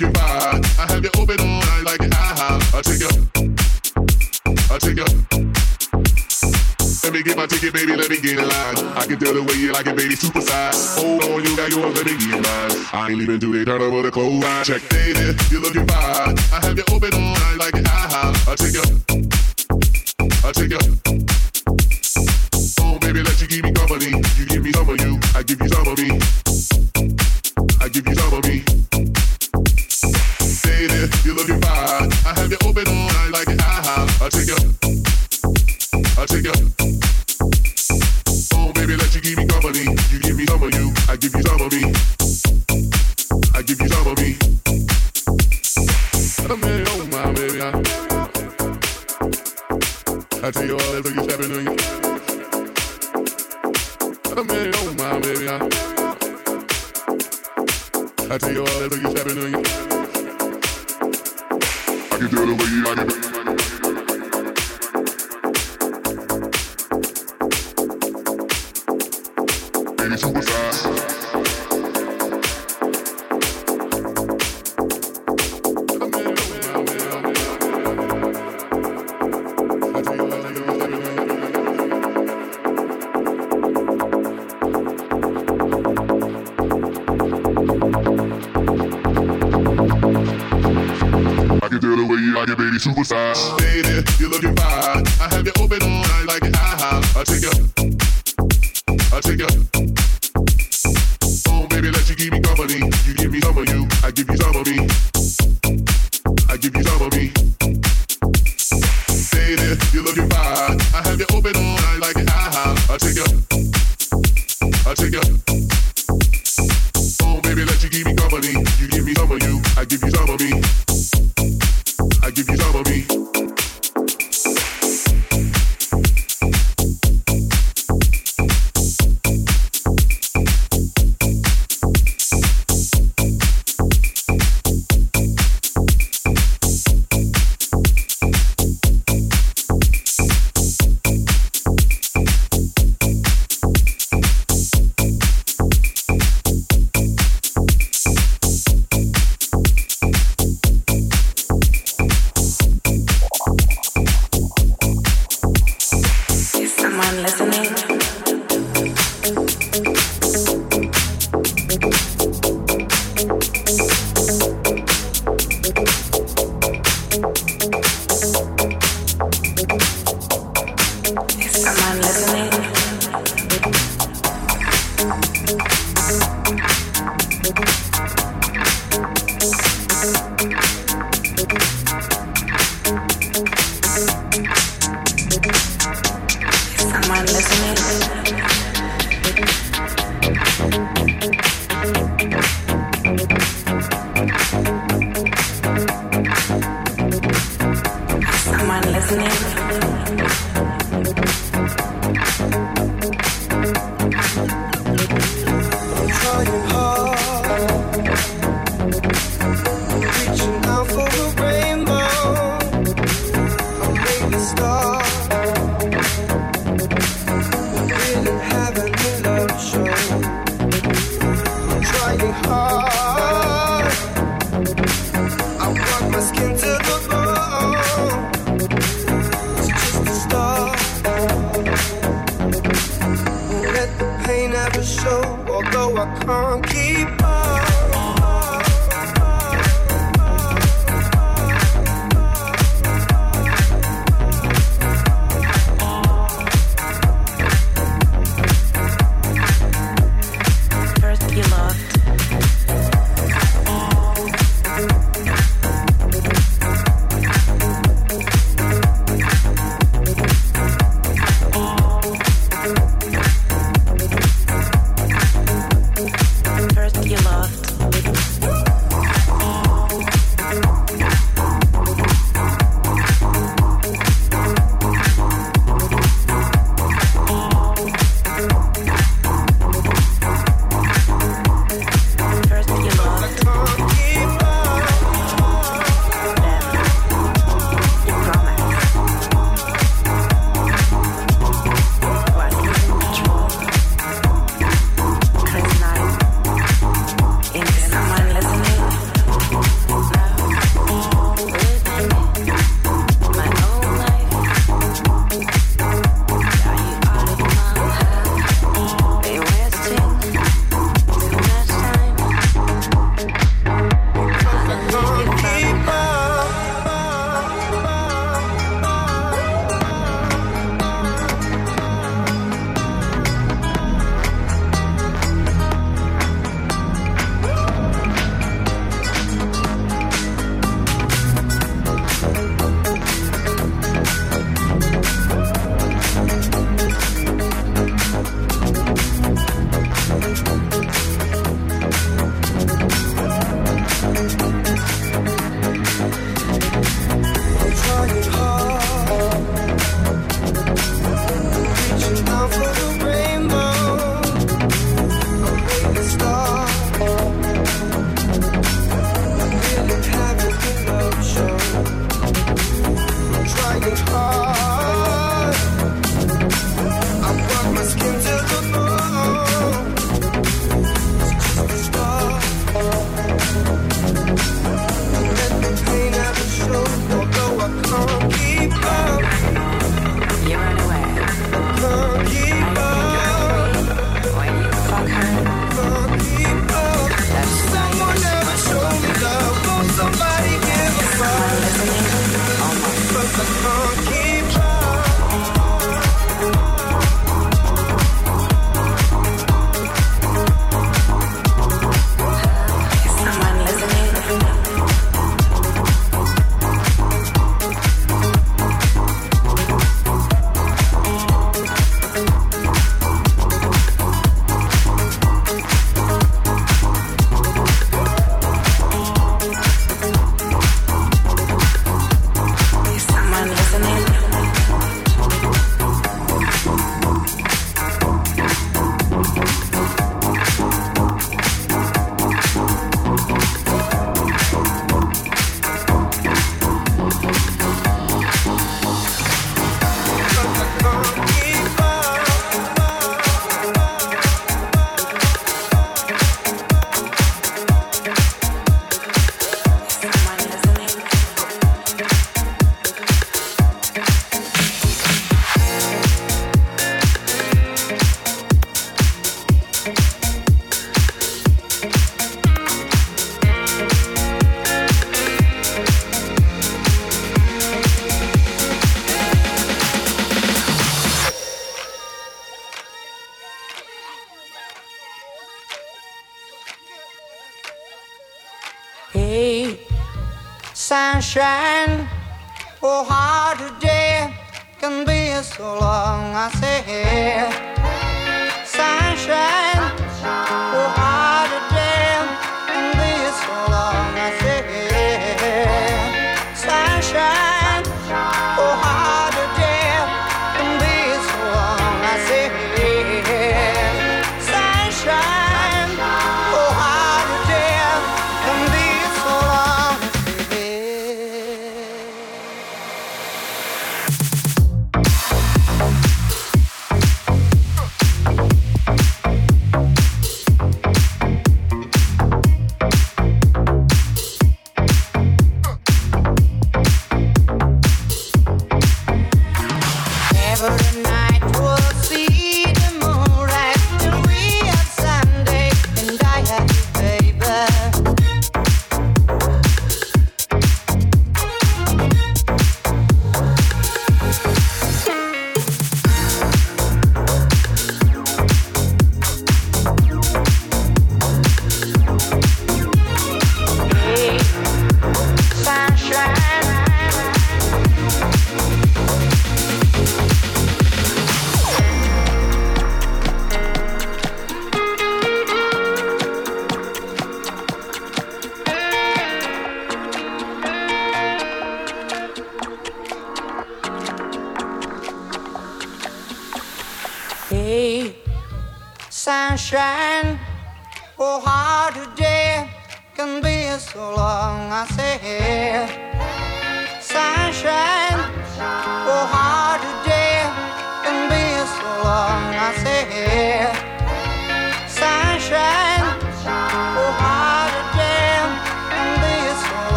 you. I have you open all night like. I take you. I take you. Let me get my ticket, baby. Let me get in line. I can tell the way you like it, baby. Super size. Hold on, you got yours. Let me get. I ain't leaving they turn over the clothesline. Check, baby. You looking fine. I have you open all night like an IHOP. I take you. I take your. You looking fine. I have you open all night like ah. I take you. I take you.